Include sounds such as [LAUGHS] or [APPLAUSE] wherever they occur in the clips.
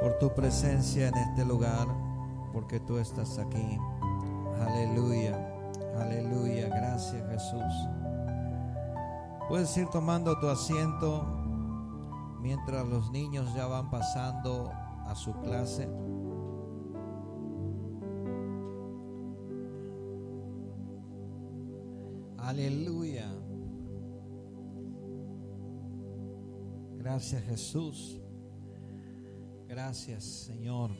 por tu presencia en este lugar, porque tú estás aquí. Aleluya, aleluya, gracias Jesús. Puedes ir tomando tu asiento mientras los niños ya van pasando a su clase. Aleluya. Gracias Jesús. Gracias Señor.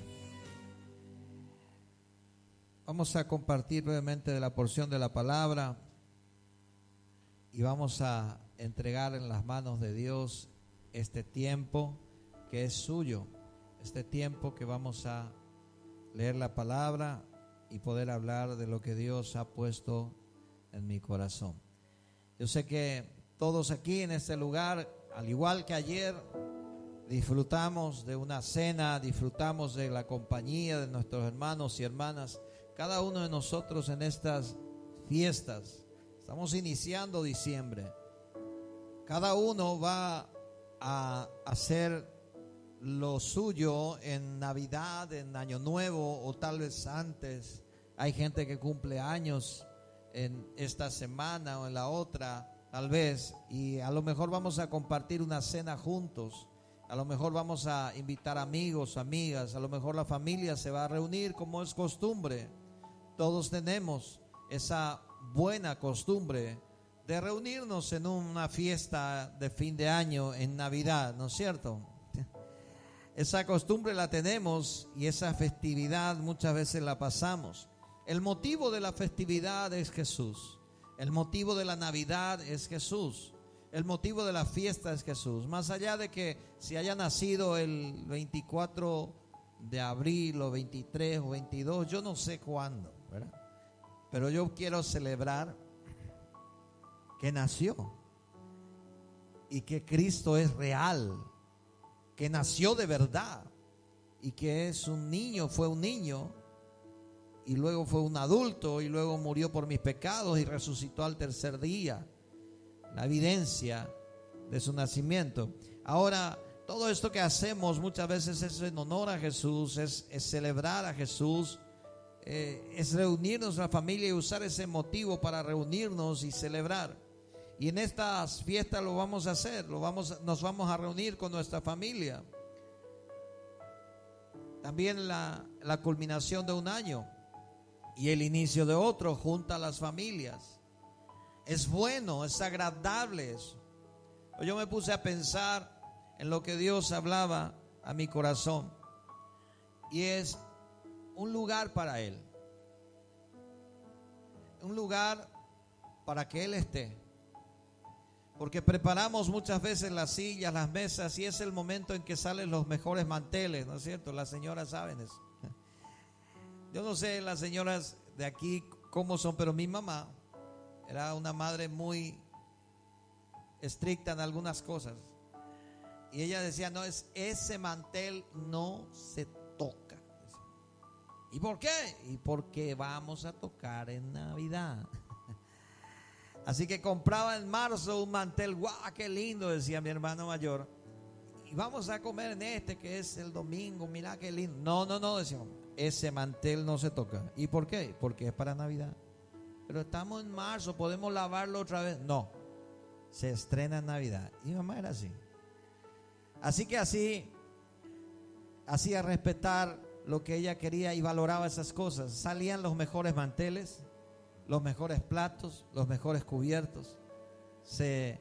Vamos a compartir brevemente de la porción de la palabra y vamos a entregar en las manos de Dios este tiempo que es suyo, este tiempo que vamos a leer la palabra y poder hablar de lo que Dios ha puesto en mi corazón. Yo sé que todos aquí en este lugar, al igual que ayer, disfrutamos de una cena, disfrutamos de la compañía de nuestros hermanos y hermanas, cada uno de nosotros en estas fiestas. Estamos iniciando diciembre. Cada uno va a hacer lo suyo en Navidad, en Año Nuevo o tal vez antes. Hay gente que cumple años en esta semana o en la otra, tal vez, y a lo mejor vamos a compartir una cena juntos. A lo mejor vamos a invitar amigos, amigas, a lo mejor la familia se va a reunir como es costumbre. Todos tenemos esa buena costumbre de reunirnos en una fiesta de fin de año, en Navidad, ¿no es cierto? Esa costumbre la tenemos y esa festividad muchas veces la pasamos. El motivo de la festividad es Jesús. El motivo de la Navidad es Jesús. El motivo de la fiesta es Jesús. Más allá de que si haya nacido el 24 de abril o 23 o 22, yo no sé cuándo. Pero yo quiero celebrar que nació y que Cristo es real, que nació de verdad y que es un niño, fue un niño y luego fue un adulto y luego murió por mis pecados y resucitó al tercer día. La evidencia de su nacimiento. Ahora, todo esto que hacemos muchas veces es en honor a Jesús, es, celebrar a Jesús, eh, es reunirnos la familia y usar ese motivo para reunirnos y celebrar. Y en estas fiestas lo vamos a hacer, lo vamos, nos vamos a reunir con nuestra familia. También la, la culminación de un año y el inicio de otro junto a las familias. Es bueno, es agradable eso. Yo me puse a pensar en lo que Dios hablaba a mi corazón y es un lugar para Él. Un lugar para que Él esté. Porque preparamos muchas veces las sillas, las mesas y es el momento en que salen los mejores manteles, ¿no es cierto? Las señoras saben eso. [LAUGHS] Yo no sé las señoras de aquí cómo son, pero mi mamá era una madre muy estricta en algunas cosas. Y ella decía, no, es ese mantel no se toca. ¿Y por qué? Y porque vamos a tocar en Navidad. [LAUGHS] Así que compraba en marzo un mantel, guau, qué lindo, decía mi hermano mayor. Y vamos a comer en este que es el domingo, mira qué lindo. No, no, no, decíamos ese mantel no se toca. ¿Y por qué? Porque es para Navidad. Pero estamos en marzo, ¿podemos lavarlo otra vez? No, se estrena en Navidad. Y mamá era así. Así que así hacía respetar lo que ella quería y valoraba esas cosas. Salían los mejores manteles, los mejores platos, los mejores cubiertos. Se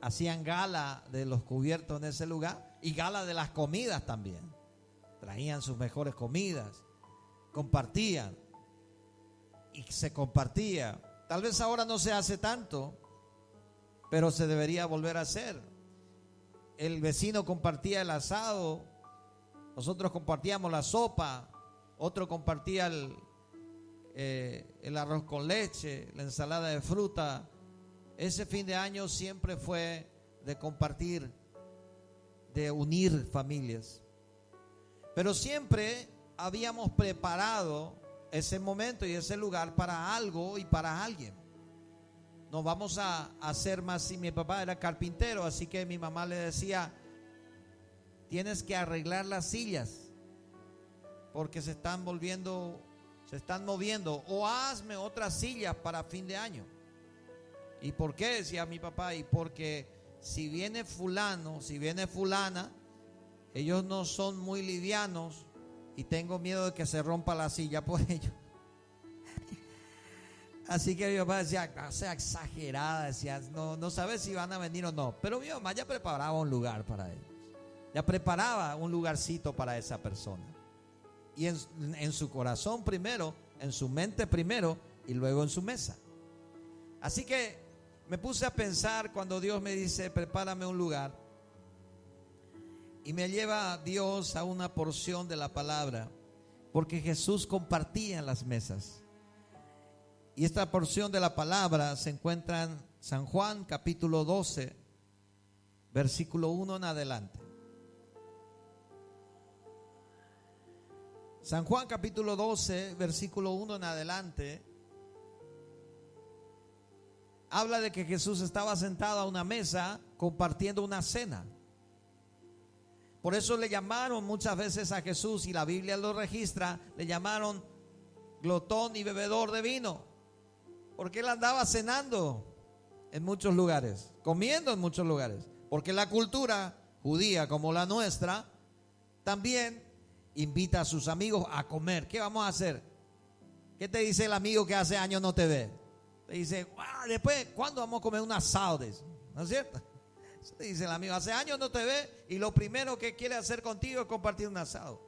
hacían gala de los cubiertos en ese lugar y gala de las comidas también. Traían sus mejores comidas compartían y se compartía. Tal vez ahora no se hace tanto, pero se debería volver a hacer. El vecino compartía el asado, nosotros compartíamos la sopa, otro compartía el, eh, el arroz con leche, la ensalada de fruta. Ese fin de año siempre fue de compartir, de unir familias. Pero siempre habíamos preparado ese momento y ese lugar para algo y para alguien. Nos vamos a hacer más si mi papá era carpintero, así que mi mamá le decía, tienes que arreglar las sillas. porque se están volviendo, se están moviendo, o hazme otras sillas para fin de año. ¿Y por qué? Decía mi papá, y porque si viene fulano, si viene fulana, ellos no son muy livianos y tengo miedo de que se rompa la silla por ellos. Así que mi papá decía, o sea, exagerada, decía, no, no sabe si van a venir o no. Pero mi mamá ya preparaba un lugar para ellos. Ya preparaba un lugarcito para esa persona. Y en su corazón primero, en su mente primero y luego en su mesa. Así que me puse a pensar cuando Dios me dice, prepárame un lugar. Y me lleva Dios a una porción de la palabra. Porque Jesús compartía las mesas. Y esta porción de la palabra se encuentra en San Juan capítulo 12, versículo 1 en adelante. San Juan capítulo 12, versículo 1 en adelante, habla de que Jesús estaba sentado a una mesa compartiendo una cena. Por eso le llamaron muchas veces a Jesús, y la Biblia lo registra, le llamaron glotón y bebedor de vino. Porque él andaba cenando en muchos lugares, comiendo en muchos lugares. Porque la cultura judía como la nuestra también invita a sus amigos a comer. ¿Qué vamos a hacer? ¿Qué te dice el amigo que hace años no te ve? Te dice, después, ¿cuándo vamos a comer un asado ¿No es cierto? Dice el amigo, hace años no te ve y lo primero que quiere hacer contigo es compartir un asado.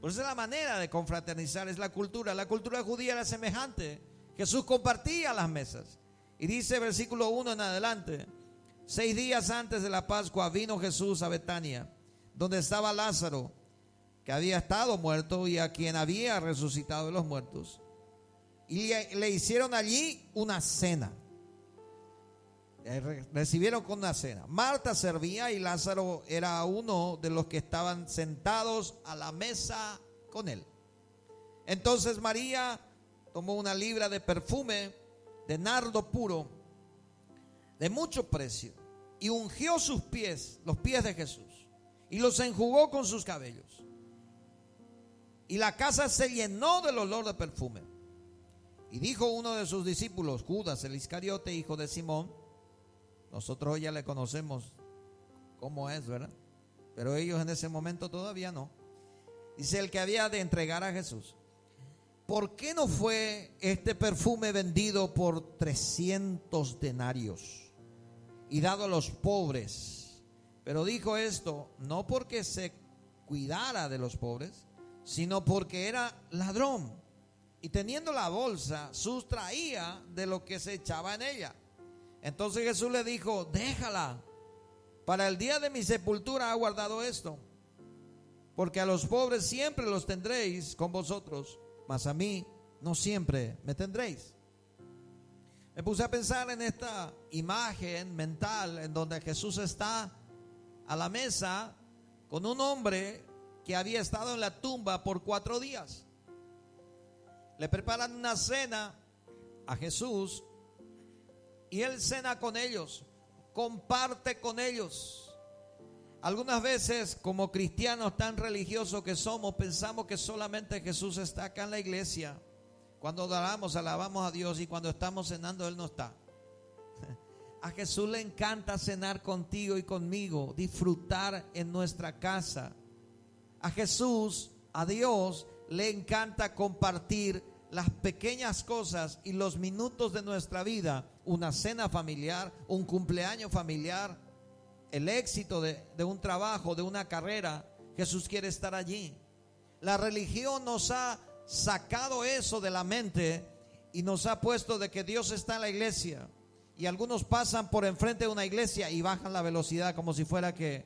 Por eso es la manera de confraternizar, es la cultura. La cultura judía era semejante Jesús compartía las mesas. Y dice versículo 1 en adelante, seis días antes de la Pascua vino Jesús a Betania, donde estaba Lázaro, que había estado muerto y a quien había resucitado de los muertos. Y le hicieron allí una cena. Recibieron con una cena. Marta servía y Lázaro era uno de los que estaban sentados a la mesa con él. Entonces María tomó una libra de perfume de nardo puro de mucho precio y ungió sus pies, los pies de Jesús, y los enjugó con sus cabellos. Y la casa se llenó del olor de perfume. Y dijo uno de sus discípulos, Judas el Iscariote, hijo de Simón, nosotros ya le conocemos cómo es, ¿verdad? Pero ellos en ese momento todavía no. Dice el que había de entregar a Jesús. ¿por qué no fue este perfume vendido por 300 denarios y dado a los pobres? Pero dijo esto no porque se cuidara de los pobres, sino porque era ladrón. Y teniendo la bolsa, sustraía de lo que se echaba en ella. Entonces Jesús le dijo, déjala, para el día de mi sepultura ha guardado esto, porque a los pobres siempre los tendréis con vosotros mas a mí no siempre me tendréis. Me puse a pensar en esta imagen mental en donde Jesús está a la mesa con un hombre que había estado en la tumba por cuatro días. Le preparan una cena a Jesús y él cena con ellos, comparte con ellos. Algunas veces, como cristianos tan religiosos que somos, pensamos que solamente Jesús está acá en la iglesia. Cuando adoramos, alabamos a Dios y cuando estamos cenando, Él no está. [LAUGHS] A Jesús le encanta cenar contigo y conmigo, disfrutar en nuestra casa. A Jesús, a Dios, le encanta compartir las pequeñas cosas y los minutos de nuestra vida, una cena familiar, un cumpleaños familiar, el éxito de, un trabajo, de una carrera, Jesús quiere estar allí. La religión nos ha sacado eso de la mente y nos ha puesto de que Dios está en la iglesia. Y algunos pasan por enfrente de una iglesia y bajan la velocidad como si fuera que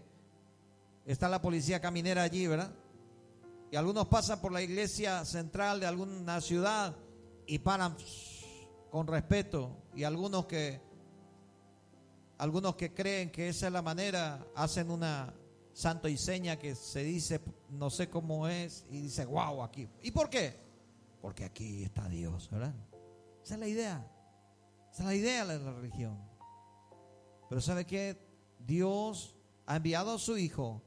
está la policía caminera allí, ¿verdad? Y algunos pasan por la iglesia central de alguna ciudad y paran con respeto. Y algunos que algunos que creen que esa es la manera, hacen una santo y seña que se dice, no sé cómo es, y dice, wow, aquí. ¿Y por qué? Porque aquí está Dios, ¿verdad? Esa es la idea. Esa es la idea de la religión. Pero ¿sabe qué? Dios ha enviado a su Hijo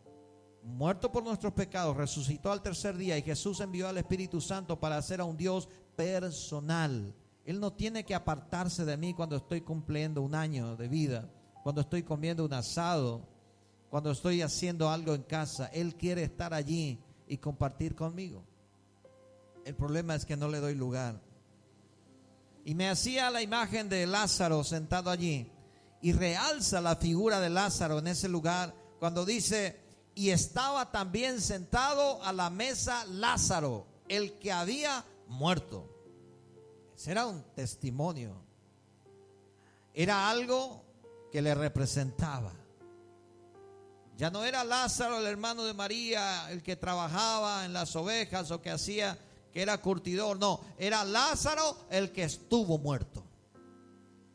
muerto por nuestros pecados, resucitó al tercer día y Jesús envió al Espíritu Santo para hacer a un Dios personal. Él no tiene que apartarse de mí cuando estoy cumpliendo un año de vida, cuando estoy comiendo un asado, cuando estoy haciendo algo en casa. Él quiere estar allí y compartir conmigo. El problema es que no le doy lugar. Y me hacía la imagen de Lázaro sentado allí y realza la figura de Lázaro en ese lugar cuando dice, y estaba también sentado a la mesa Lázaro, el que había muerto. Ese era un testimonio. Era algo que le representaba. Ya no era Lázaro, el hermano de María, el que trabajaba en las ovejas o que hacía, que era curtidor. No, era Lázaro el que estuvo muerto.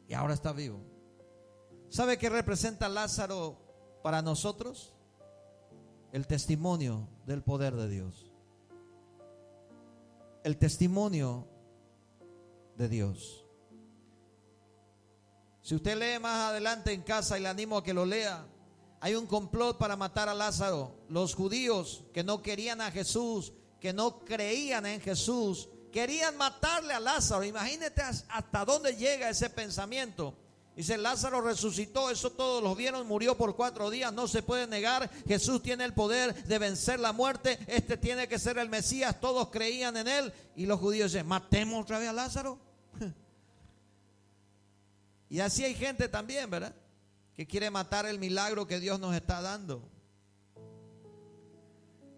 Y ahora está vivo. ¿Sabe qué representa Lázaro para nosotros? El testimonio del poder de Dios. El testimonio de Dios. Si usted lee más adelante en casa y le animo a que lo lea, hay un complot para matar a Lázaro. Los judíos que no querían a Jesús, que no creían en Jesús, querían matarle a Lázaro. Imagínate hasta dónde llega ese pensamiento. Dice, Lázaro resucitó, eso todos lo vieron, murió por cuatro días, no se puede negar. Jesús tiene el poder de vencer la muerte, este tiene que ser el Mesías, todos creían en él. Y los judíos dicen, matemos otra vez a Lázaro. [LAUGHS] y así hay gente también, ¿verdad? Que quiere matar el milagro que Dios nos está dando.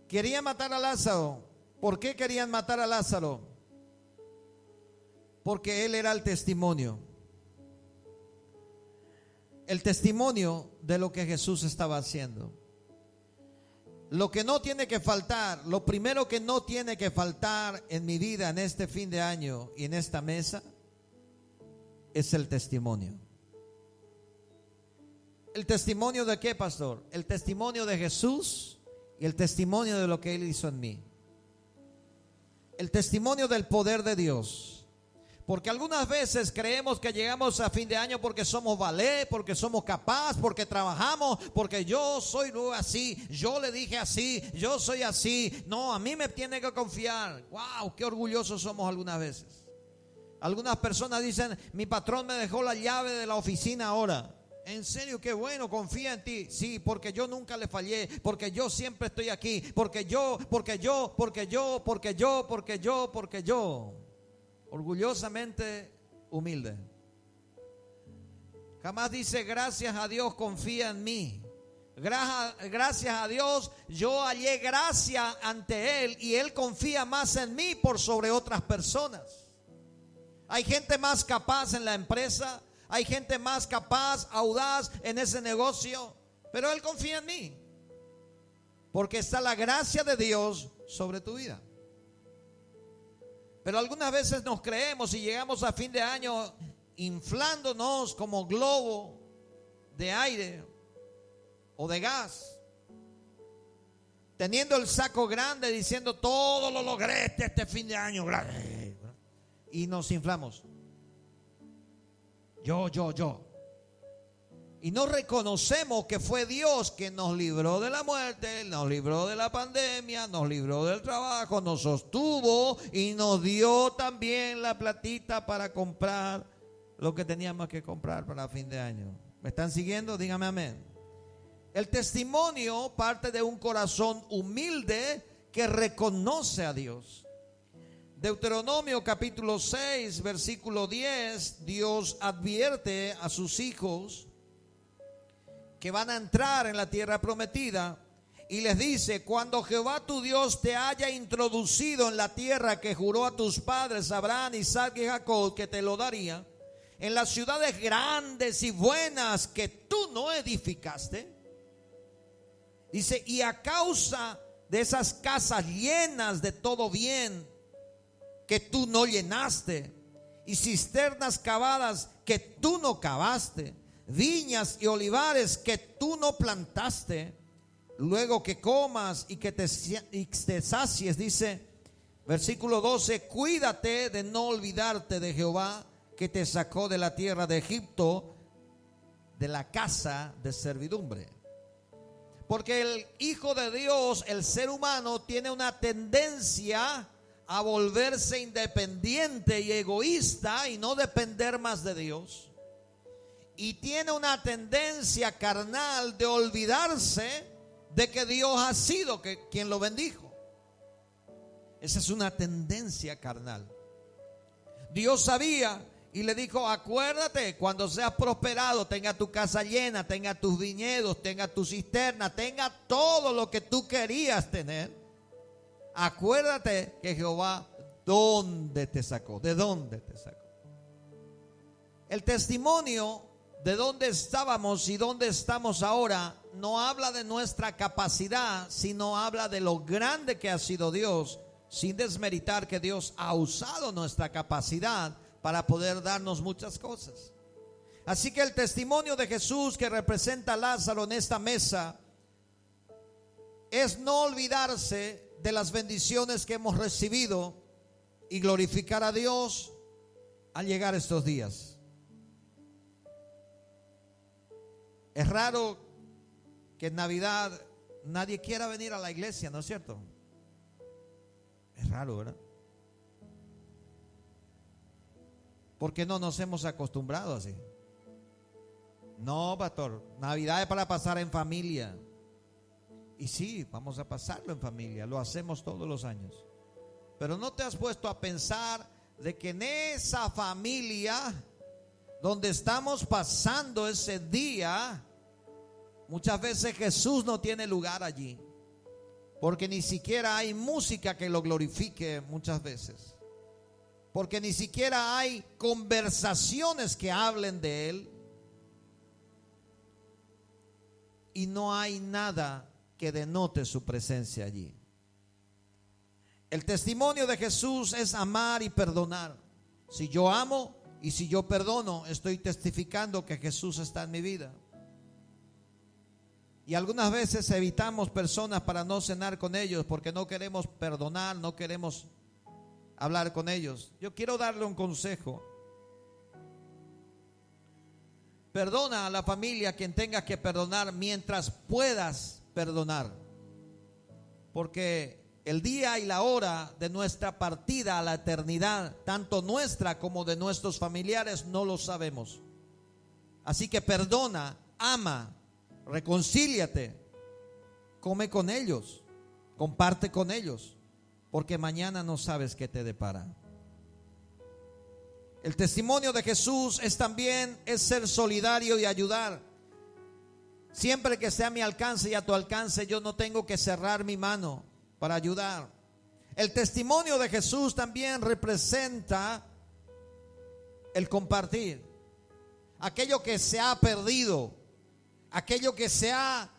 Querían matar a Lázaro. ¿Por qué querían matar a Lázaro? Porque él era el testimonio el testimonio de lo que Jesús estaba haciendo. Lo que no tiene que faltar, lo primero que no tiene que faltar en mi vida en este fin de año y en esta mesa es el testimonio. ¿El testimonio de qué, pastor? El testimonio de Jesús y el testimonio de lo que Él hizo en mí. El testimonio del poder de Dios porque algunas veces creemos que llegamos a fin de año porque somos valé, porque somos capaz, porque trabajamos, porque yo soy así, yo le dije así, yo soy así. No, a mí me tiene que confiar. Wow, qué orgullosos somos algunas veces. Algunas personas dicen, mi patrón me dejó la llave de la oficina ahora. En serio, qué bueno, confía en ti. Sí, porque yo nunca le fallé, porque yo siempre estoy aquí, porque yo, porque yo, porque yo, porque yo, porque yo, porque yo orgullosamente humilde. Jamás dice gracias a Dios, confía en mí. Gracias a Dios, yo hallé gracia ante Él y Él confía más en mí por sobre otras personas. Hay gente más capaz en la empresa, hay gente más capaz, audaz en ese negocio, pero Él confía en mí. Porque está la gracia de Dios sobre tu vida. Pero algunas veces nos creemos y llegamos a fin de año inflándonos como globo de aire o de gas. Teniendo el saco grande diciendo todo lo logré este, este fin de año. Y nos inflamos. Yo, yo, yo y no reconocemos que fue Dios que nos libró de la muerte, nos libró de la pandemia, nos libró del trabajo, nos sostuvo y nos dio también la platita para comprar lo que teníamos que comprar para fin de año. ¿Me están siguiendo? Dígame amén. El testimonio parte de un corazón humilde que reconoce a Dios. Deuteronomio capítulo 6, versículo 10, Dios advierte a sus hijos que van a entrar en la tierra prometida. Y les dice, cuando Jehová tu Dios te haya introducido en la tierra que juró a tus padres, Abraham, Isaac y Jacob, que te lo daría, en las ciudades grandes y buenas que tú no edificaste, dice, y a causa de esas casas llenas de todo bien que tú no llenaste, y cisternas cavadas que tú no cavaste, viñas y olivares que tú no plantaste, luego que comas y que te, te sacies, dice versículo 12, cuídate de no olvidarte de Jehová que te sacó de la tierra de Egipto, de la casa de servidumbre. Porque el Hijo de Dios, el ser humano, tiene una tendencia a volverse independiente y egoísta y no depender más de Dios. Y tiene una tendencia carnal de olvidarse de que Dios ha sido quien lo bendijo. Esa es una tendencia carnal. Dios sabía y le dijo, acuérdate, cuando seas prosperado, tenga tu casa llena, tenga tus viñedos, tenga tu cisterna, tenga todo lo que tú querías tener. Acuérdate que Jehová, ¿dónde te sacó? ¿De dónde te sacó? El testimonio de dónde estábamos y dónde estamos ahora no habla de nuestra capacidad, sino habla de lo grande que ha sido Dios, sin desmeritar que Dios ha usado nuestra capacidad para poder darnos muchas cosas. Así que el testimonio de Jesús que representa a Lázaro en esta mesa es no olvidarse de las bendiciones que hemos recibido y glorificar a Dios al llegar estos días. Es raro que en Navidad nadie quiera venir a la iglesia, ¿no es cierto? Es raro, ¿verdad? Porque no nos hemos acostumbrado así. No, pastor, Navidad es para pasar en familia. Y sí, vamos a pasarlo en familia, lo hacemos todos los años. Pero no te has puesto a pensar de que en esa familia donde estamos pasando ese día, muchas veces Jesús no tiene lugar allí. Porque ni siquiera hay música que lo glorifique muchas veces porque ni siquiera hay conversaciones que hablen de Él. Y no hay nada que denote su presencia allí. El testimonio de Jesús es amar y perdonar. Si yo amo y si yo perdono, estoy testificando que Jesús está en mi vida. Y algunas veces evitamos personas para no cenar con ellos porque no queremos perdonar, no queremos hablar con ellos. Yo quiero darle un consejo. Perdona a la familia quien tenga que perdonar mientras puedas perdonar. Porque el día y la hora de nuestra partida a la eternidad, tanto nuestra como de nuestros familiares, no lo sabemos. Así que perdona, ama, reconcíliate, come con ellos, comparte con ellos porque mañana no sabes qué te depara. El testimonio de Jesús es también es ser solidario y ayudar. Siempre que sea a mi alcance y a tu alcance, yo no tengo que cerrar mi mano para ayudar. El testimonio de Jesús también representa el compartir. Aquello que se ha perdido, aquello que se ha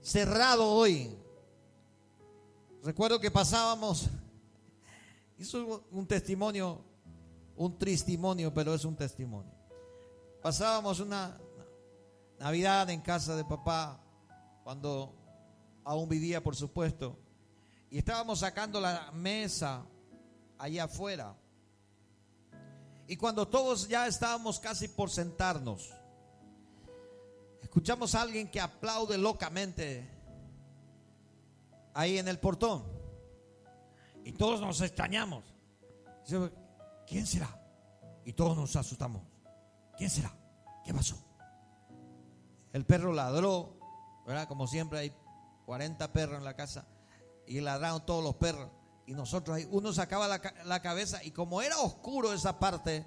cerrado hoy. Recuerdo que pasábamos, [LAUGHS] hizo un testimonio, un testimonio, pero es un testimonio. Pasábamos una Navidad en casa de papá, cuando aún vivía, por supuesto, y estábamos sacando la mesa allá afuera. Y cuando todos ya estábamos casi por sentarnos, escuchamos a alguien que aplaude locamente ahí en el portón. Y todos nos extrañamos. ¿Quién será? Y todos nos asustamos. ¿Quién será? ¿Qué pasó? El perro ladró, ¿verdad? Como siempre hay 40 perros en la casa y ladraron todos los perros. Y nosotros ahí, uno sacaba la, la cabeza y como era oscuro esa parte,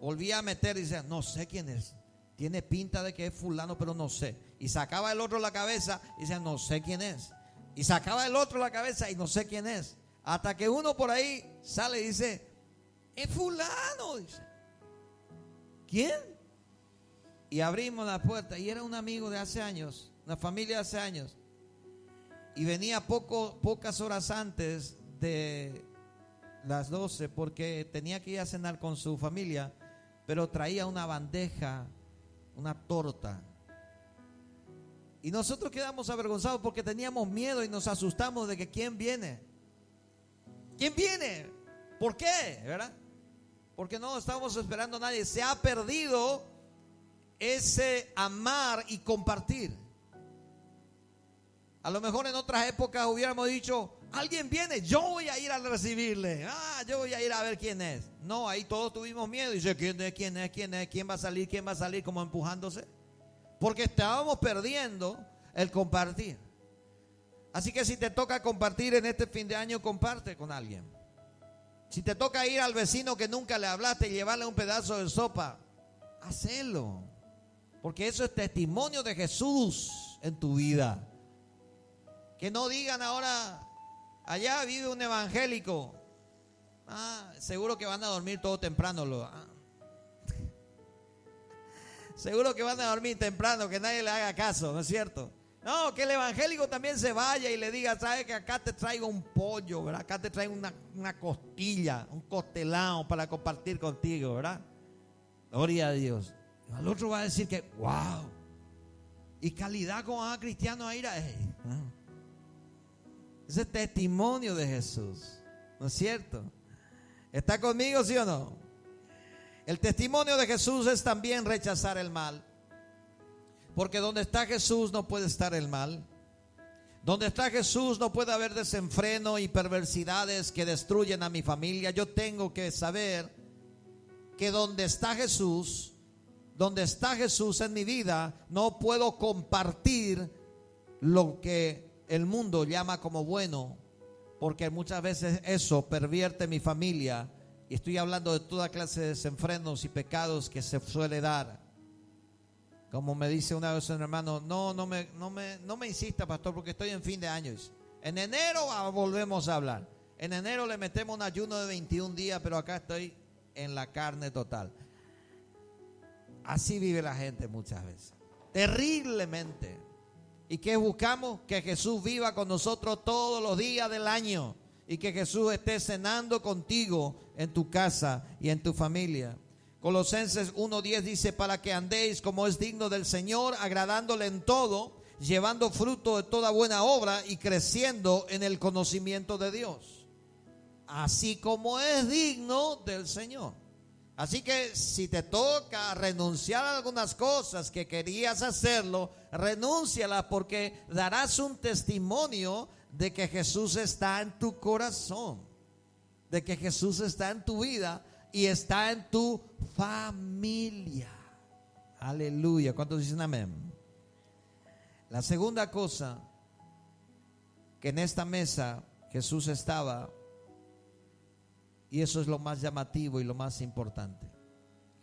volvía a meter y decía, no sé quién es. Tiene pinta de que es fulano, pero no sé. Y sacaba el otro la cabeza y decía, no sé quién es. Y sacaba el otro la cabeza y no sé quién es. Hasta que uno por ahí sale y dice, es fulano. Dice, ¿quién? Y abrimos la puerta y era un amigo de hace años, una familia de hace años. Y venía poco, pocas horas antes de las 12 porque tenía que ir a cenar con su familia, pero traía una bandeja, una torta y nosotros quedamos avergonzados porque teníamos miedo y nos asustamos de que quién viene. ¿Quién viene? ¿Por qué? ¿Verdad? Porque no estamos esperando a nadie. Se ha perdido ese amar y compartir. A lo mejor en otras épocas hubiéramos dicho, alguien viene, yo voy a ir a recibirle. Ah, yo voy a ir a ver quién es. No, ahí todos tuvimos miedo. Y dice, ¿quién es? ¿Quién es? ¿Quién es? ¿Quién va a salir? ¿Quién va a salir? Como empujándose. Porque estábamos perdiendo el compartir. Así que si te toca compartir en este fin de año, comparte con alguien. Si te toca ir al vecino que nunca le hablaste y llevarle un pedazo de sopa, hacelo. Porque eso es testimonio de Jesús en tu vida. Que no digan ahora, allá vive un evangélico. Ah, seguro que van a dormir todo temprano. Lo, ah. [LAUGHS] Seguro que van a dormir temprano, que nadie le haga caso, ¿no es cierto? No, que el evangélico también se vaya y le diga, ¿sabes que acá te traigo un pollo, ¿verdad? Acá te traigo una, una costilla, un costelado para compartir contigo, ¿verdad? Gloria a Dios. Al otro va a decir que, wow. Y calidad como a cristiano a ir a él. Ese testimonio de Jesús. ¿No es cierto? ¿Está conmigo, sí o no? El testimonio de Jesús es también rechazar el mal. Porque donde está Jesús no puede estar el mal. Donde está Jesús no puede haber desenfreno y perversidades que destruyen a mi familia. Yo tengo que saber que donde está Jesús, donde está Jesús en mi vida, no puedo compartir lo que el mundo llama como bueno, porque muchas veces eso pervierte mi familia. Y estoy hablando de toda clase de desenfrenos y pecados que se suele dar. Como me dice una vez un hermano, no, no me, no me, no me insista, pastor, porque estoy en fin de años. En enero volvemos a hablar. En enero le metemos un ayuno de 21 días, pero acá estoy en la carne total. Así vive la gente muchas veces. Terriblemente. ¿Y qué buscamos? Que Jesús viva con nosotros todos los días del año y que Jesús esté cenando contigo en tu casa y en tu familia. Colosenses 1.10 dice, para que andéis como es digno del Señor, agradándole en todo, llevando fruto de toda buena obra y creciendo en el conocimiento de Dios, así como es digno del Señor. Así que si te toca renunciar a algunas cosas que querías hacerlo, renúncialas porque darás un testimonio de que Jesús está en tu corazón, de que Jesús está en tu vida y está en tu familia. Aleluya. ¿Cuántos dicen amén? La segunda cosa que en esta mesa Jesús estaba y eso es lo más llamativo y lo más importante.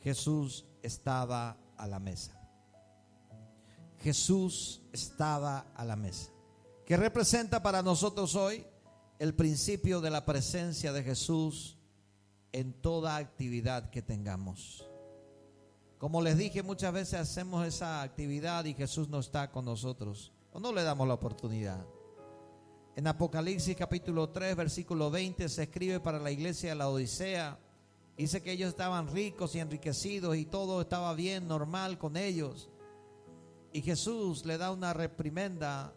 Jesús estaba a la mesa. Jesús estaba a la mesa. ¿Qué representa para nosotros hoy? El principio de la presencia de Jesús en toda actividad que tengamos. Como les dije, muchas veces hacemos esa actividad y Jesús no está con nosotros. O no le damos la oportunidad. En Apocalipsis capítulo 3, versículo 20 se escribe para la iglesia de la Odisea. Dice que ellos estaban ricos y enriquecidos y todo estaba bien, normal con ellos. Y Jesús le da una reprimenda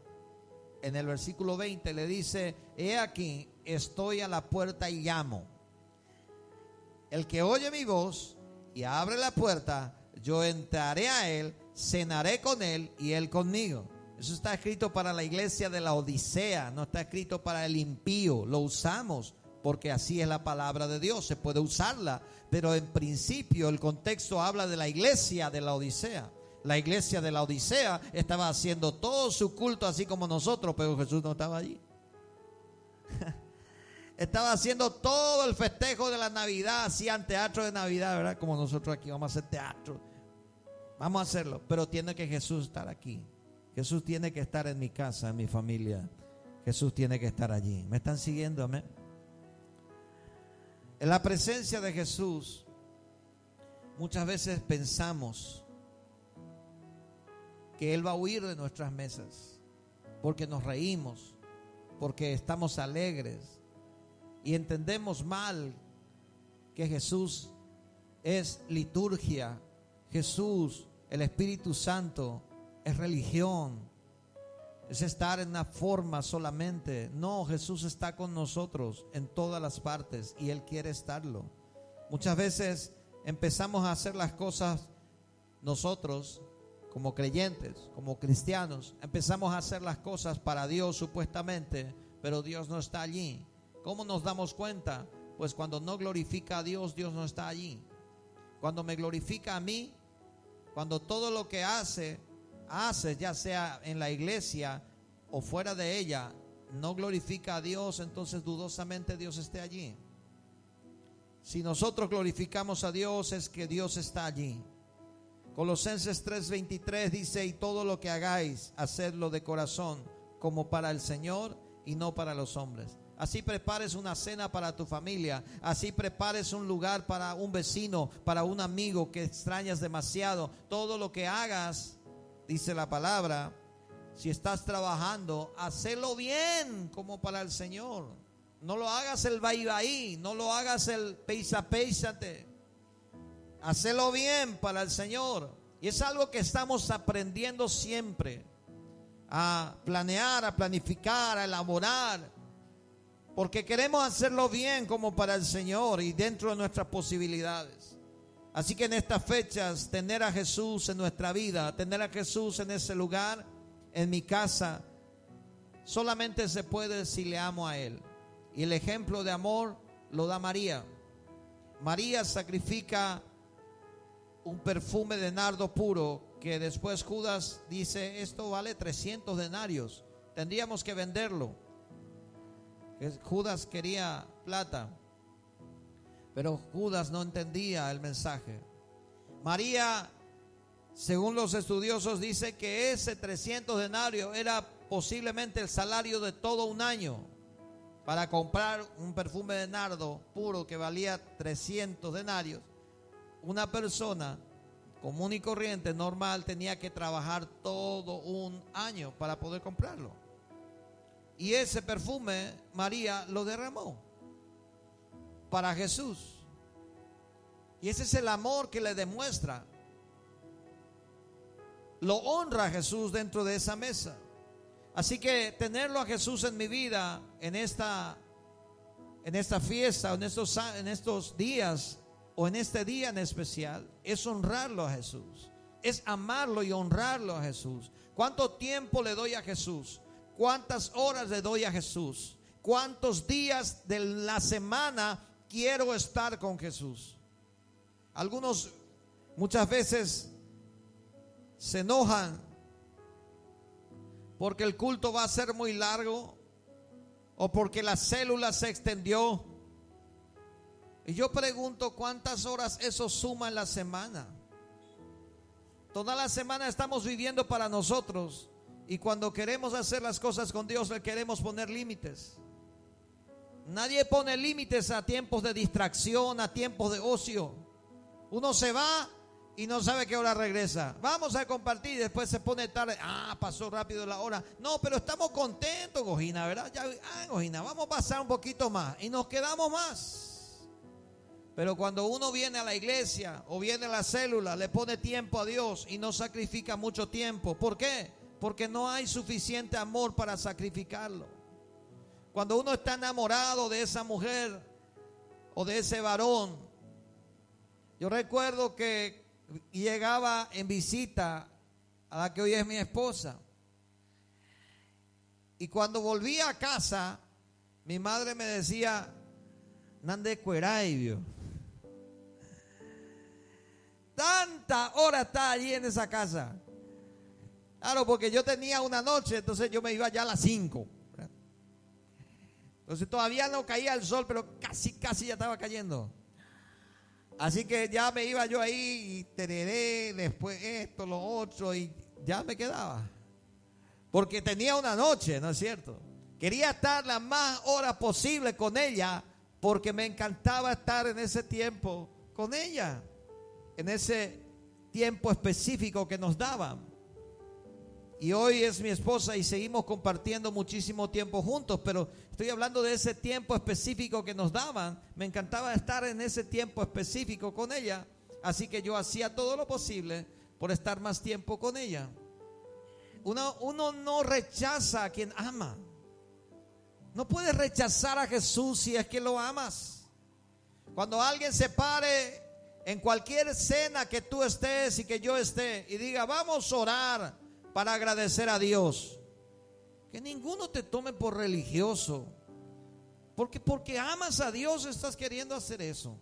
en el versículo 20. Le dice, he aquí, estoy a la puerta y llamo. El que oye mi voz y abre la puerta, yo entraré a él, cenaré con él y él conmigo. Eso está escrito para la iglesia de la Odisea, no está escrito para el impío. Lo usamos porque así es la palabra de Dios, se puede usarla, pero en principio el contexto habla de la iglesia de la Odisea. La iglesia de la Odisea estaba haciendo todo su culto así como nosotros, pero Jesús no estaba allí. [LAUGHS] estaba haciendo todo el festejo de la Navidad, hacían teatro de Navidad, ¿verdad? Como nosotros aquí vamos a hacer teatro. Vamos a hacerlo, pero tiene que Jesús estar aquí. Jesús tiene que estar en mi casa, en mi familia. Jesús tiene que estar allí. ¿Me están siguiendo? Amén. En la presencia de Jesús, muchas veces pensamos que Él va a huir de nuestras mesas, porque nos reímos, porque estamos alegres y entendemos mal que Jesús es liturgia, Jesús, el Espíritu Santo, es religión, es estar en una forma solamente. No, Jesús está con nosotros en todas las partes y Él quiere estarlo. Muchas veces empezamos a hacer las cosas nosotros como creyentes, como cristianos, empezamos a hacer las cosas para Dios supuestamente, pero Dios no está allí. ¿Cómo nos damos cuenta? Pues cuando no glorifica a Dios, Dios no está allí. Cuando me glorifica a mí, cuando todo lo que hace, hace, ya sea en la iglesia o fuera de ella, no glorifica a Dios, entonces dudosamente Dios esté allí. Si nosotros glorificamos a Dios es que Dios está allí. Colosenses 3:23 dice, y todo lo que hagáis, hacedlo de corazón, como para el Señor y no para los hombres. Así prepares una cena para tu familia. Así prepares un lugar para un vecino, para un amigo que extrañas demasiado. Todo lo que hagas, dice la palabra, si estás trabajando, hacelo bien como para el Señor. No lo hagas el ahí, no lo hagas el peisa peisate. Hacelo bien para el Señor. Y es algo que estamos aprendiendo siempre a planear, a planificar, a elaborar porque queremos hacerlo bien como para el Señor y dentro de nuestras posibilidades. Así que en estas fechas, tener a Jesús en nuestra vida, tener a Jesús en ese lugar, en mi casa, solamente se puede si le amo a Él. Y el ejemplo de amor lo da María. María sacrifica un perfume de nardo puro que después Judas dice, esto vale 300 denarios, tendríamos que venderlo. Judas quería plata, pero Judas no entendía el mensaje. María, según los estudiosos, dice que ese 300 denarios era posiblemente el salario de todo un año para comprar un perfume de nardo puro que valía 300 denarios. Una persona común y corriente, normal, tenía que trabajar todo un año para poder comprarlo. Y ese perfume María lo derramó para Jesús. Y ese es el amor que le demuestra. Lo honra a Jesús dentro de esa mesa. Así que tenerlo a Jesús en mi vida, en esta, en esta fiesta, en estos, en estos días, o en este día en especial, es honrarlo a Jesús. Es amarlo y honrarlo a Jesús. ¿Cuánto tiempo le doy a Jesús? ¿Cuántas horas le doy a Jesús? ¿Cuántos días de la semana quiero estar con Jesús? Algunos muchas veces se enojan porque el culto va a ser muy largo o porque la célula se extendió. Y yo pregunto cuántas horas eso suma en la semana. Toda la semana estamos viviendo para nosotros. Y cuando queremos hacer las cosas con Dios, le queremos poner límites. Nadie pone límites a tiempos de distracción, a tiempos de ocio. Uno se va y no sabe qué hora regresa. Vamos a compartir, después se pone tarde. Ah, pasó rápido la hora. No, pero estamos contentos, Gojina, ¿verdad? Ya, ah, Gojina, vamos a pasar un poquito más y nos quedamos más. Pero cuando uno viene a la iglesia o viene a la célula, le pone tiempo a Dios y no sacrifica mucho tiempo. ¿Por qué? porque no hay suficiente amor para sacrificarlo. Cuando uno está enamorado de esa mujer o de ese varón, yo recuerdo que llegaba en visita a la que hoy es mi esposa. Y cuando volvía a casa, mi madre me decía, Nande Cueraibio. Tanta hora está allí en esa casa. Claro, porque yo tenía una noche, entonces yo me iba ya a las 5. Entonces todavía no caía el sol, pero casi, casi ya estaba cayendo. Así que ya me iba yo ahí y tereré, después esto, lo otro, y ya me quedaba. Porque tenía una noche, ¿no es cierto? Quería estar las más horas posible con ella, porque me encantaba estar en ese tiempo con ella, en ese tiempo específico que nos daban. Y hoy es mi esposa y seguimos compartiendo muchísimo tiempo juntos, pero estoy hablando de ese tiempo específico que nos daban. Me encantaba estar en ese tiempo específico con ella, así que yo hacía todo lo posible por estar más tiempo con ella. Uno, no rechaza a quien ama. No puedes rechazar a Jesús si es que lo amas. Cuando alguien se pare en cualquier cena que tú estés y que yo esté y diga, vamos a orar para agradecer a Dios. Que ninguno te tome por religioso. Porque porque amas a Dios estás queriendo hacer eso.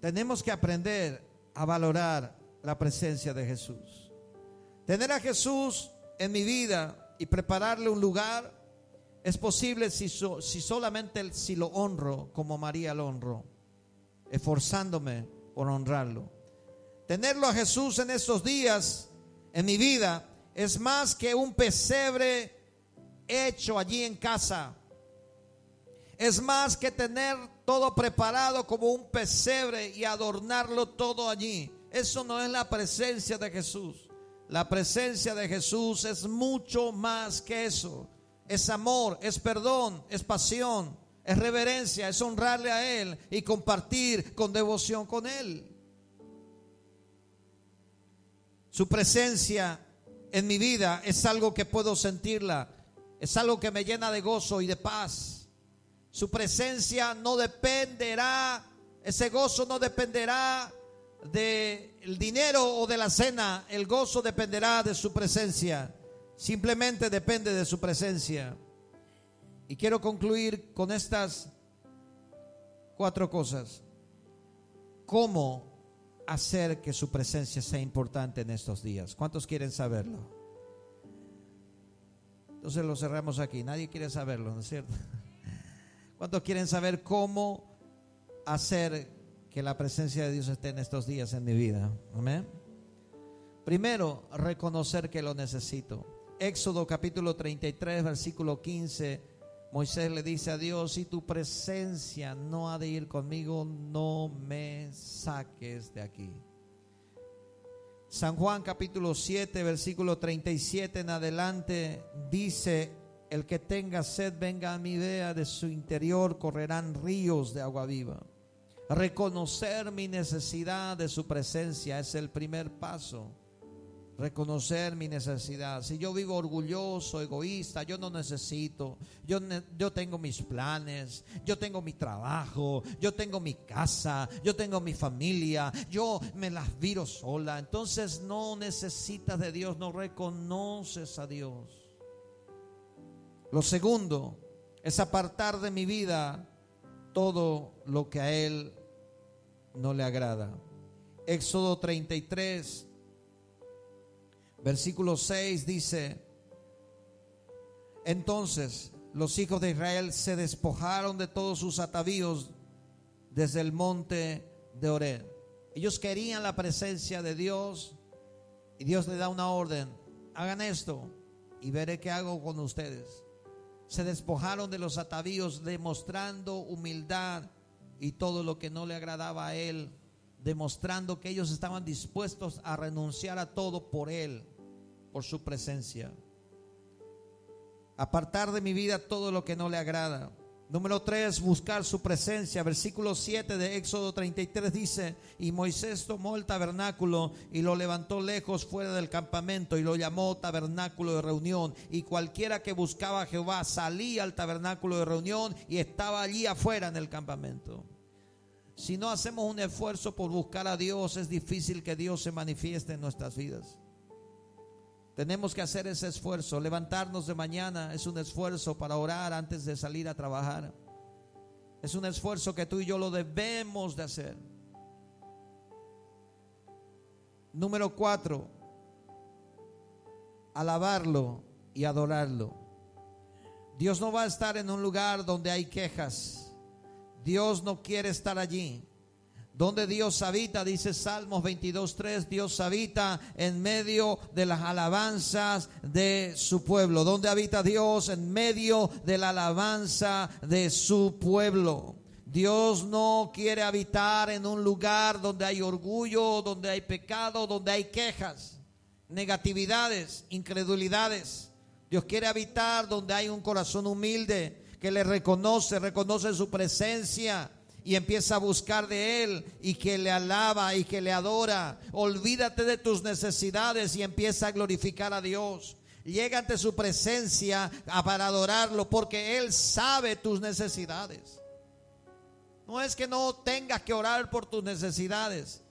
Tenemos que aprender a valorar la presencia de Jesús. Tener a Jesús en mi vida y prepararle un lugar es posible si, si solamente si lo honro como María lo honró, esforzándome por honrarlo. Tenerlo a Jesús en estos días en mi vida es más que un pesebre hecho allí en casa. Es más que tener todo preparado como un pesebre y adornarlo todo allí. Eso no es la presencia de Jesús. La presencia de Jesús es mucho más que eso. Es amor, es perdón, es pasión, es reverencia, es honrarle a Él y compartir con devoción con Él. Su presencia en mi vida es algo que puedo sentirla, es algo que me llena de gozo y de paz. Su presencia no dependerá, ese gozo no dependerá del dinero o de la cena, el gozo dependerá de su presencia. Simplemente depende de su presencia. Y quiero concluir con estas cuatro cosas. ¿Cómo hacer que su presencia sea importante en estos días? ¿Cuántos quieren saberlo? Entonces lo cerramos aquí. Nadie quiere saberlo, ¿no es cierto? [LAUGHS] ¿Cuántos quieren saber cómo hacer que la presencia de Dios esté en estos días en mi vida? Amén. Primero, reconocer que lo necesito. Éxodo capítulo 33, versículo 15. Moisés le dice a Dios, si tu presencia no ha de ir conmigo, no me saques de aquí. San Juan capítulo 7, versículo 37 en adelante dice, el que tenga sed venga a mi vea, de su interior correrán ríos de agua viva. Reconocer mi necesidad de su presencia es el primer paso. Reconocer mi necesidad. Si yo vivo orgulloso, egoísta, yo no necesito. Yo, yo tengo mis planes, yo tengo mi trabajo, yo tengo mi casa, yo tengo mi familia, yo me las viro sola. Entonces no necesitas de Dios, no reconoces a Dios. Lo segundo es apartar de mi vida todo lo que a Él no le agrada. Éxodo 33, versículo 6 dice, entonces los hijos de Israel se despojaron de todos sus atavíos desde el monte de Oré. Ellos querían la presencia de Dios y Dios le da una orden, hagan esto y veré qué hago con ustedes se despojaron de los atavíos demostrando humildad y todo lo que no le agradaba a él, demostrando que ellos estaban dispuestos a renunciar a todo por él, por su presencia. Apartar de mi vida todo lo que no le agrada. Número 3, buscar su presencia. Versículo 7 de Éxodo 33 dice, y Moisés tomó el tabernáculo y lo levantó lejos fuera del campamento y lo llamó tabernáculo de reunión. Y cualquiera que buscaba a Jehová salía al tabernáculo de reunión y estaba allí afuera en el campamento. Si no hacemos un esfuerzo por buscar a Dios, es difícil que Dios se manifieste en nuestras vidas. Tenemos que hacer ese esfuerzo. Levantarnos de mañana es un esfuerzo para orar antes de salir a trabajar. Es un esfuerzo que tú y yo lo debemos de hacer. Número cuatro, alabarlo y adorarlo. Dios no va a estar en un lugar donde hay quejas. Dios no quiere estar allí. Donde Dios habita, dice Salmos 22.3, Dios habita en medio de las alabanzas de su pueblo. Donde habita Dios en medio de la alabanza de su pueblo. Dios no quiere habitar en un lugar donde hay orgullo, donde hay pecado, donde hay quejas, negatividades, incredulidades. Dios quiere habitar donde hay un corazón humilde que le reconoce, reconoce su presencia y empieza a buscar de Él y que le alaba y que le adora. Olvídate de tus necesidades y empieza a glorificar a Dios. Llega ante su presencia para adorarlo porque Él sabe tus necesidades. No es que no tengas que orar por tus necesidades.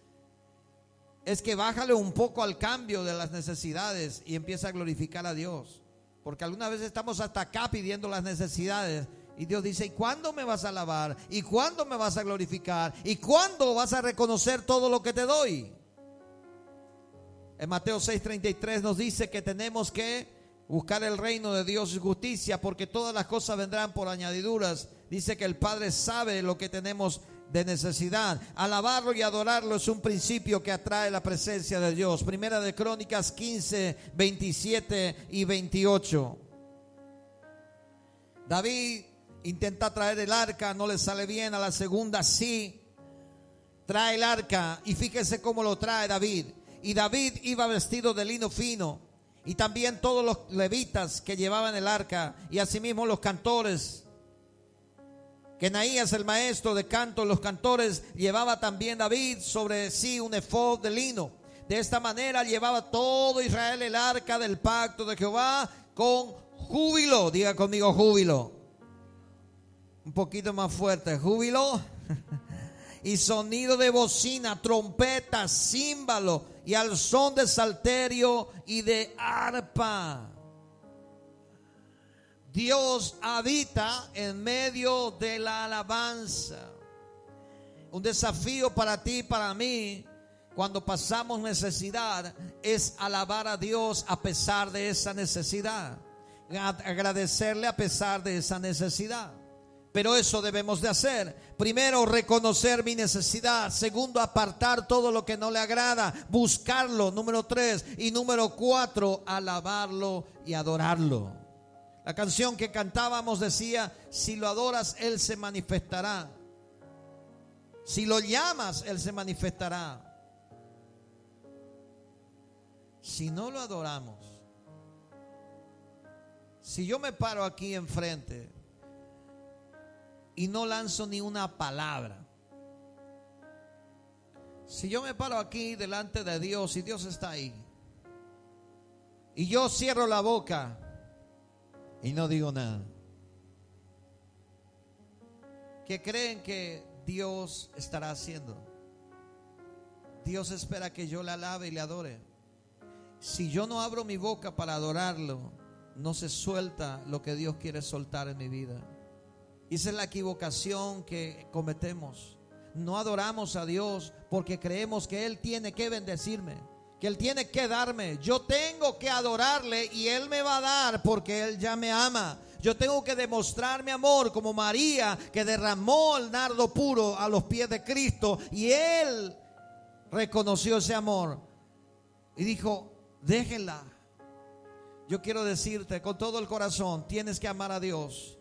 Es que bájale un poco al cambio de las necesidades y empieza a glorificar a Dios. Porque algunas veces estamos hasta acá pidiendo las necesidades. Y Dios dice, ¿y cuándo me vas a alabar? ¿Y cuándo me vas a glorificar? ¿Y cuándo vas a reconocer todo lo que te doy? En Mateo 6:33 nos dice que tenemos que buscar el reino de Dios y justicia porque todas las cosas vendrán por añadiduras. Dice que el Padre sabe lo que tenemos de necesidad. Alabarlo y adorarlo es un principio que atrae la presencia de Dios. Primera de Crónicas 15, 27 y 28. David intenta traer el arca, no le sale bien, a la segunda sí. Trae el arca y fíjese cómo lo trae David. Y David iba vestido de lino fino y también todos los levitas que llevaban el arca y asimismo los cantores que Naías, el maestro de canto, los cantores, llevaba también David sobre sí un efod de lino. De esta manera llevaba todo Israel el arca del pacto de Jehová con júbilo. Diga conmigo júbilo. Un poquito más fuerte, júbilo. [LAUGHS] y sonido de bocina, trompeta, címbalo y al son de salterio y de arpa. Dios habita en medio de la alabanza. Un desafío para ti y para mí cuando pasamos necesidad es alabar a Dios a pesar de esa necesidad. Agradecerle a pesar de esa necesidad. Pero eso debemos de hacer. Primero, reconocer mi necesidad. Segundo, apartar todo lo que no le agrada. Buscarlo. Número tres. Y número cuatro, alabarlo y adorarlo. La canción que cantábamos decía, si lo adoras, Él se manifestará. Si lo llamas, Él se manifestará. Si no lo adoramos, si yo me paro aquí enfrente y no lanzo ni una palabra, si yo me paro aquí delante de Dios y Dios está ahí, y yo cierro la boca, y no digo nada. ¿Qué creen que Dios estará haciendo? Dios espera que yo le alabe y le adore. Si yo no abro mi boca para adorarlo, no se suelta lo que Dios quiere soltar en mi vida. Esa es la equivocación que cometemos. No adoramos a Dios porque creemos que Él tiene que bendecirme que Él tiene que darme. Yo tengo que adorarle y Él me va a dar porque Él ya me ama. Yo tengo que demostrar mi amor como María que derramó el nardo puro a los pies de Cristo y Él reconoció ese amor y dijo, déjenla. Yo quiero decirte con todo el corazón, tienes que amar a Dios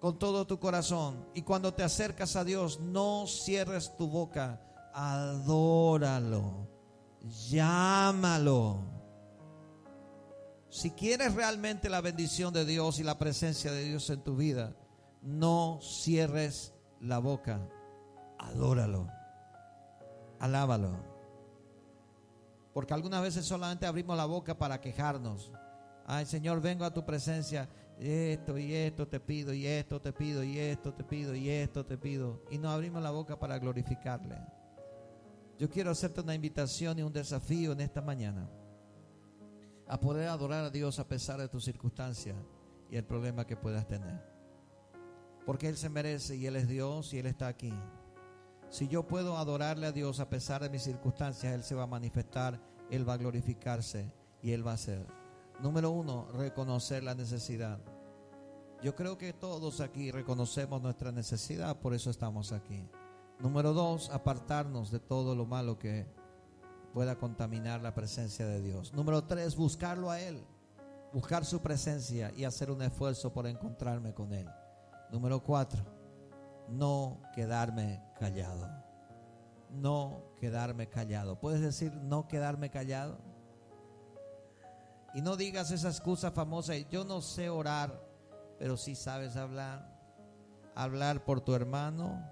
con todo tu corazón. Y cuando te acercas a Dios, no cierres tu boca, adóralo llámalo. Si quieres realmente la bendición de Dios y la presencia de Dios en tu vida, no cierres la boca. Adóralo. Alábalo. Porque algunas veces solamente abrimos la boca para quejarnos. Ay, Señor, vengo a tu presencia. Esto y esto te pido, y esto te pido, y esto te pido, y esto te pido. Y no abrimos la boca para glorificarle. Yo quiero hacerte una invitación y un desafío en esta mañana a poder adorar a Dios a pesar de tus circunstancias y el problema que puedas tener. Porque Él se merece y Él es Dios y Él está aquí. Si yo puedo adorarle a Dios a pesar de mis circunstancias, Él se va a manifestar, Él va a glorificarse y Él va a ser. Número uno, reconocer la necesidad. Yo creo que todos aquí reconocemos nuestra necesidad, por eso estamos aquí. Número dos, apartarnos de todo lo malo que pueda contaminar la presencia de Dios. Número tres, buscarlo a Él, buscar su presencia y hacer un esfuerzo por encontrarme con Él. Número cuatro, no quedarme callado. No quedarme callado. ¿Puedes decir no quedarme callado? Y no digas esa excusa famosa, yo no sé orar, pero sí sabes hablar. Hablar por tu hermano,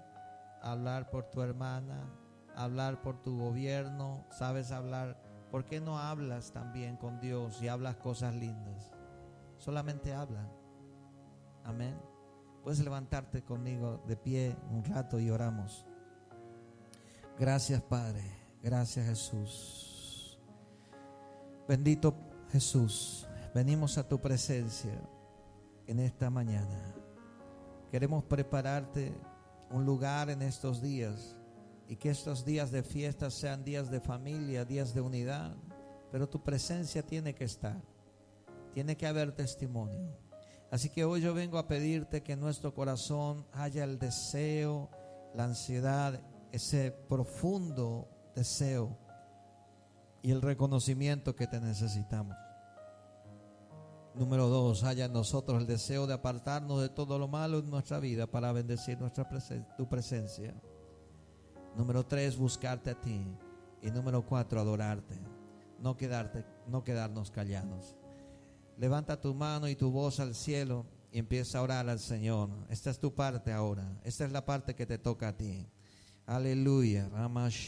hablar por tu hermana, hablar por tu gobierno, sabes hablar. ¿Por qué no hablas también con Dios y hablas cosas lindas? Solamente habla. Amén. Puedes levantarte conmigo de pie un rato y oramos. Gracias Padre, gracias Jesús. Bendito Jesús, venimos a tu presencia en esta mañana. Queremos prepararte un lugar en estos días y que estos días de fiesta sean días de familia, días de unidad, pero tu presencia tiene que estar, tiene que haber testimonio. Así que hoy yo vengo a pedirte que en nuestro corazón haya el deseo, la ansiedad, ese profundo deseo y el reconocimiento que te necesitamos. Número dos, haya en nosotros el deseo de apartarnos de todo lo malo en nuestra vida para bendecir nuestra tu presencia. Número tres, buscarte a ti. Y número cuatro, adorarte. No quedarte, no quedarnos callados. Levanta tu mano y tu voz al cielo y empieza a orar al Señor. Esta es tu parte ahora. Esta es la parte que te toca a ti. Aleluya. Ramash